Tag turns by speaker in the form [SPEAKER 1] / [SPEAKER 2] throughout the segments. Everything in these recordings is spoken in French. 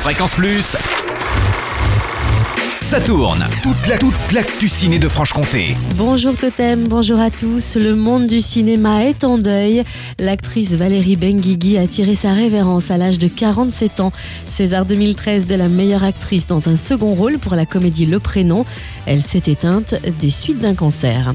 [SPEAKER 1] Fréquence Plus. Ça tourne. Toute la toute l'actu ciné de Franche-Comté.
[SPEAKER 2] Bonjour Totem, bonjour à tous. Le monde du cinéma est en deuil. L'actrice Valérie Benguigui a tiré sa révérence à l'âge de 47 ans. César 2013 de la meilleure actrice dans un second rôle pour la comédie Le Prénom. Elle s'est éteinte des suites d'un cancer.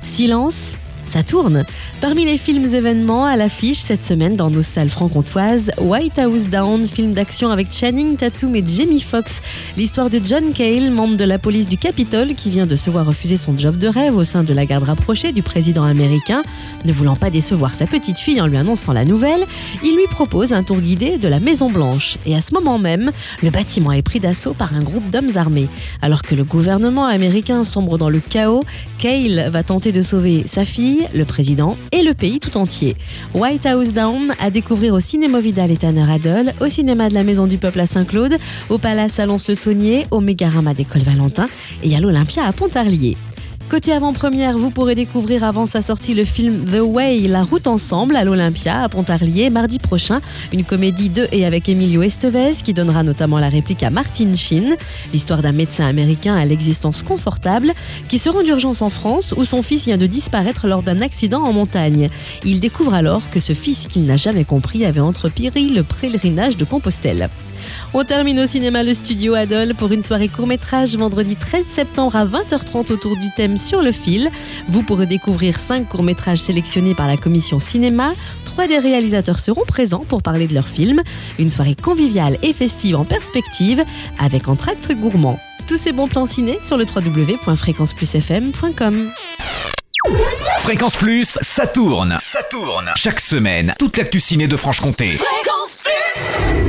[SPEAKER 2] Silence ça tourne. Parmi les films événements à l'affiche cette semaine dans nos salles franc-comtoises, White House Down, film d'action avec Channing Tatum et Jamie Foxx. L'histoire de John Cale, membre de la police du Capitole, qui vient de se voir refuser son job de rêve au sein de la garde rapprochée du président américain. Ne voulant pas décevoir sa petite fille en lui annonçant la nouvelle, il lui propose un tour guidé de la Maison Blanche. Et à ce moment même, le bâtiment est pris d'assaut par un groupe d'hommes armés. Alors que le gouvernement américain sombre dans le chaos, Cale va tenter de sauver sa fille, le président et le pays tout entier. White House Down à découvrir au cinéma Vidal et Tanner Adol, au cinéma de la Maison du Peuple à Saint-Claude, au Palace à le saunier au Mégarama d'École Valentin et à l'Olympia à Pontarlier. Côté avant-première, vous pourrez découvrir avant sa sortie le film The Way, La route ensemble à l'Olympia à Pontarlier mardi prochain. Une comédie de et avec Emilio Estevez qui donnera notamment la réplique à Martin Sheen. L'histoire d'un médecin américain à l'existence confortable qui se rend d'urgence en France où son fils vient de disparaître lors d'un accident en montagne. Il découvre alors que ce fils qu'il n'a jamais compris avait entrepris le pèlerinage de Compostelle. On termine au cinéma le studio Adol pour une soirée court-métrage vendredi 13 septembre à 20h30 autour du thème Sur le fil. Vous pourrez découvrir 5 courts-métrages sélectionnés par la commission cinéma. Trois des réalisateurs seront présents pour parler de leur film. Une soirée conviviale et festive en perspective avec entracte gourmand. Tous ces bons plans ciné sur le www.fréquenceplusfm.com.
[SPEAKER 1] Fréquence Plus, ça tourne. Ça tourne. Chaque semaine, toute l'actu ciné de Franche-Comté.
[SPEAKER 3] Fréquence Plus